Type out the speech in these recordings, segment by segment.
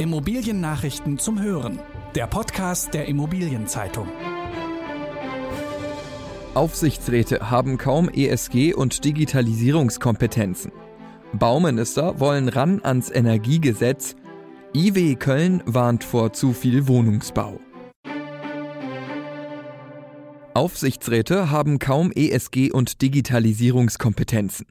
Immobiliennachrichten zum Hören. Der Podcast der Immobilienzeitung. Aufsichtsräte haben kaum ESG und Digitalisierungskompetenzen. Bauminister wollen ran ans Energiegesetz. IW Köln warnt vor zu viel Wohnungsbau. Aufsichtsräte haben kaum ESG und Digitalisierungskompetenzen.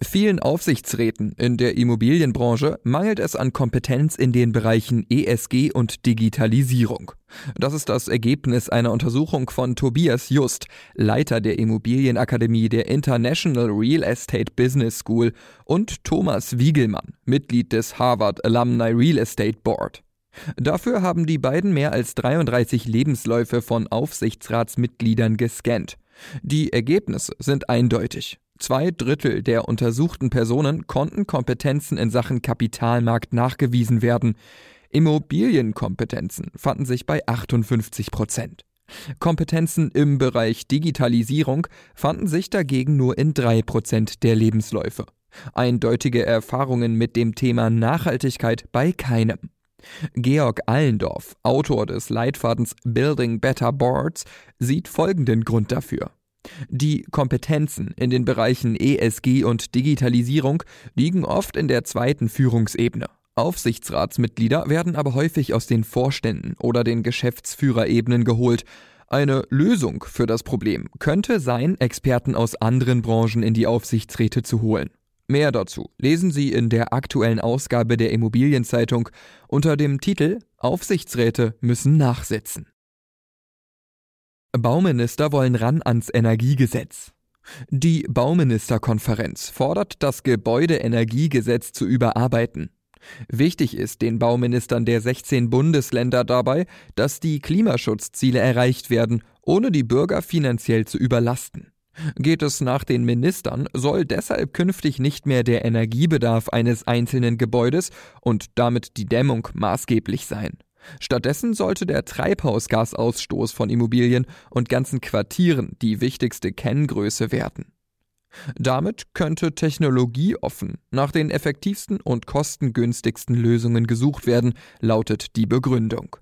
Vielen Aufsichtsräten in der Immobilienbranche mangelt es an Kompetenz in den Bereichen ESG und Digitalisierung. Das ist das Ergebnis einer Untersuchung von Tobias Just, Leiter der Immobilienakademie der International Real Estate Business School, und Thomas Wiegelmann, Mitglied des Harvard Alumni Real Estate Board. Dafür haben die beiden mehr als 33 Lebensläufe von Aufsichtsratsmitgliedern gescannt. Die Ergebnisse sind eindeutig. Zwei Drittel der untersuchten Personen konnten Kompetenzen in Sachen Kapitalmarkt nachgewiesen werden. Immobilienkompetenzen fanden sich bei 58 Prozent. Kompetenzen im Bereich Digitalisierung fanden sich dagegen nur in drei Prozent der Lebensläufe. Eindeutige Erfahrungen mit dem Thema Nachhaltigkeit bei keinem. Georg Allendorf, Autor des Leitfadens Building Better Boards, sieht folgenden Grund dafür. Die Kompetenzen in den Bereichen ESG und Digitalisierung liegen oft in der zweiten Führungsebene. Aufsichtsratsmitglieder werden aber häufig aus den Vorständen oder den Geschäftsführerebenen geholt. Eine Lösung für das Problem könnte sein, Experten aus anderen Branchen in die Aufsichtsräte zu holen. Mehr dazu lesen Sie in der aktuellen Ausgabe der Immobilienzeitung unter dem Titel Aufsichtsräte müssen nachsetzen. Bauminister wollen ran ans Energiegesetz. Die Bauministerkonferenz fordert, das Gebäudeenergiegesetz zu überarbeiten. Wichtig ist den Bauministern der 16 Bundesländer dabei, dass die Klimaschutzziele erreicht werden, ohne die Bürger finanziell zu überlasten. Geht es nach den Ministern, soll deshalb künftig nicht mehr der Energiebedarf eines einzelnen Gebäudes und damit die Dämmung maßgeblich sein. Stattdessen sollte der Treibhausgasausstoß von Immobilien und ganzen Quartieren die wichtigste Kenngröße werden. Damit könnte technologieoffen nach den effektivsten und kostengünstigsten Lösungen gesucht werden, lautet die Begründung.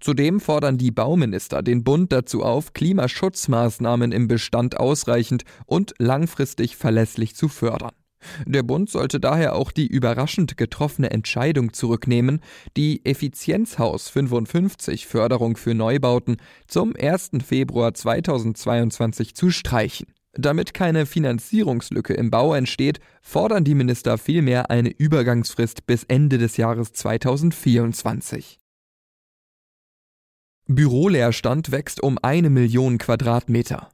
Zudem fordern die Bauminister den Bund dazu auf, Klimaschutzmaßnahmen im Bestand ausreichend und langfristig verlässlich zu fördern. Der Bund sollte daher auch die überraschend getroffene Entscheidung zurücknehmen, die Effizienzhaus 55 Förderung für Neubauten zum 1. Februar 2022 zu streichen. Damit keine Finanzierungslücke im Bau entsteht, fordern die Minister vielmehr eine Übergangsfrist bis Ende des Jahres 2024. Büroleerstand wächst um eine Million Quadratmeter.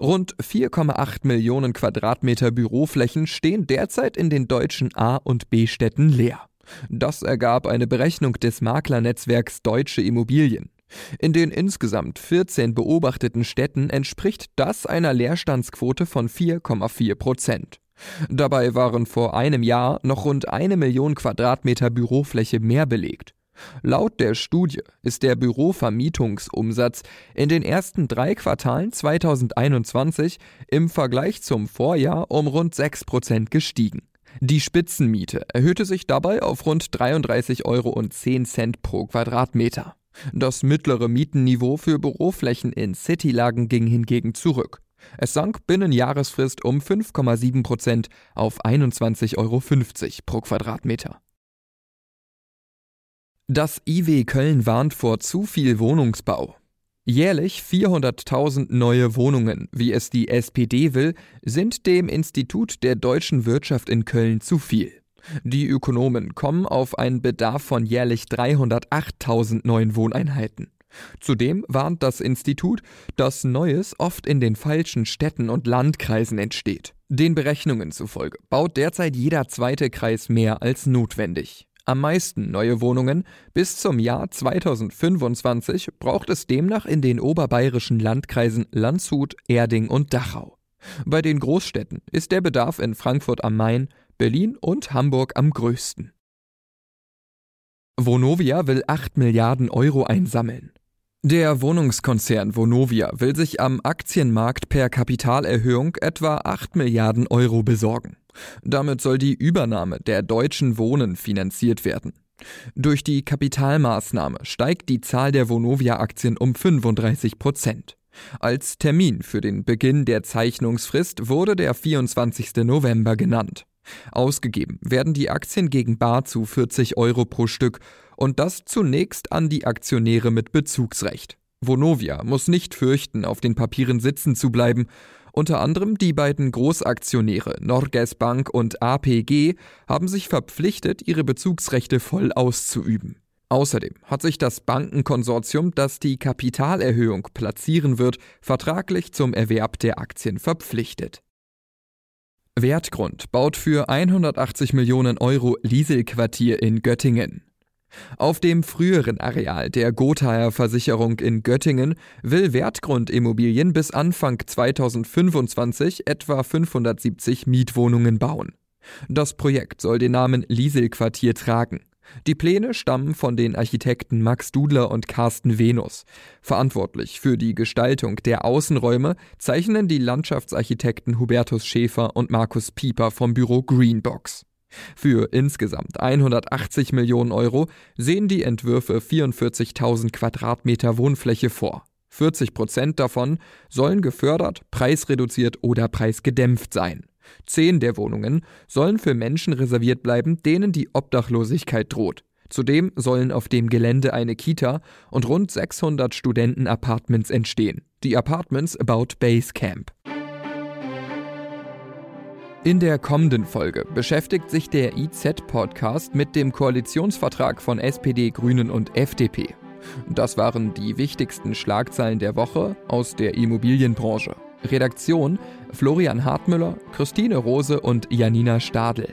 Rund 4,8 Millionen Quadratmeter Büroflächen stehen derzeit in den deutschen A- und B-Städten leer. Das ergab eine Berechnung des Maklernetzwerks Deutsche Immobilien. In den insgesamt 14 beobachteten Städten entspricht das einer Leerstandsquote von 4,4 Prozent. Dabei waren vor einem Jahr noch rund eine Million Quadratmeter Bürofläche mehr belegt. Laut der Studie ist der Bürovermietungsumsatz in den ersten drei Quartalen 2021 im Vergleich zum Vorjahr um rund 6 Prozent gestiegen. Die Spitzenmiete erhöhte sich dabei auf rund 33,10 Euro pro Quadratmeter. Das mittlere Mietenniveau für Büroflächen in Citylagen ging hingegen zurück. Es sank binnen Jahresfrist um 5,7 Prozent auf 21,50 Euro pro Quadratmeter. Das IW Köln warnt vor zu viel Wohnungsbau. Jährlich 400.000 neue Wohnungen, wie es die SPD will, sind dem Institut der deutschen Wirtschaft in Köln zu viel. Die Ökonomen kommen auf einen Bedarf von jährlich 308.000 neuen Wohneinheiten. Zudem warnt das Institut, dass Neues oft in den falschen Städten und Landkreisen entsteht. Den Berechnungen zufolge baut derzeit jeder zweite Kreis mehr als notwendig. Am meisten neue Wohnungen bis zum Jahr 2025 braucht es demnach in den oberbayerischen Landkreisen Landshut, Erding und Dachau. Bei den Großstädten ist der Bedarf in Frankfurt am Main, Berlin und Hamburg am größten. Vonovia will 8 Milliarden Euro einsammeln. Der Wohnungskonzern Vonovia will sich am Aktienmarkt per Kapitalerhöhung etwa 8 Milliarden Euro besorgen. Damit soll die Übernahme der Deutschen Wohnen finanziert werden. Durch die Kapitalmaßnahme steigt die Zahl der Vonovia-Aktien um 35 Prozent. Als Termin für den Beginn der Zeichnungsfrist wurde der 24. November genannt. Ausgegeben werden die Aktien gegen Bar zu 40 Euro pro Stück und das zunächst an die Aktionäre mit Bezugsrecht. Vonovia muss nicht fürchten, auf den Papieren sitzen zu bleiben. Unter anderem die beiden Großaktionäre Norges Bank und APG haben sich verpflichtet, ihre Bezugsrechte voll auszuüben. Außerdem hat sich das Bankenkonsortium, das die Kapitalerhöhung platzieren wird, vertraglich zum Erwerb der Aktien verpflichtet. Wertgrund baut für 180 Millionen Euro Lieselquartier in Göttingen. Auf dem früheren Areal der Gothaer Versicherung in Göttingen will Wertgrund Immobilien bis Anfang 2025 etwa 570 Mietwohnungen bauen. Das Projekt soll den Namen Lieselquartier tragen. Die Pläne stammen von den Architekten Max Dudler und Carsten Venus. Verantwortlich für die Gestaltung der Außenräume zeichnen die Landschaftsarchitekten Hubertus Schäfer und Markus Pieper vom Büro Greenbox. Für insgesamt 180 Millionen Euro sehen die Entwürfe 44.000 Quadratmeter Wohnfläche vor. 40 Prozent davon sollen gefördert, preisreduziert oder preisgedämpft sein. Zehn der Wohnungen sollen für Menschen reserviert bleiben, denen die Obdachlosigkeit droht. Zudem sollen auf dem Gelände eine Kita und rund 600 Studentenapartments entstehen. Die Apartments baut Basecamp. In der kommenden Folge beschäftigt sich der IZ-Podcast mit dem Koalitionsvertrag von SPD, Grünen und FDP. Das waren die wichtigsten Schlagzeilen der Woche aus der Immobilienbranche. Redaktion Florian Hartmüller, Christine Rose und Janina Stadel.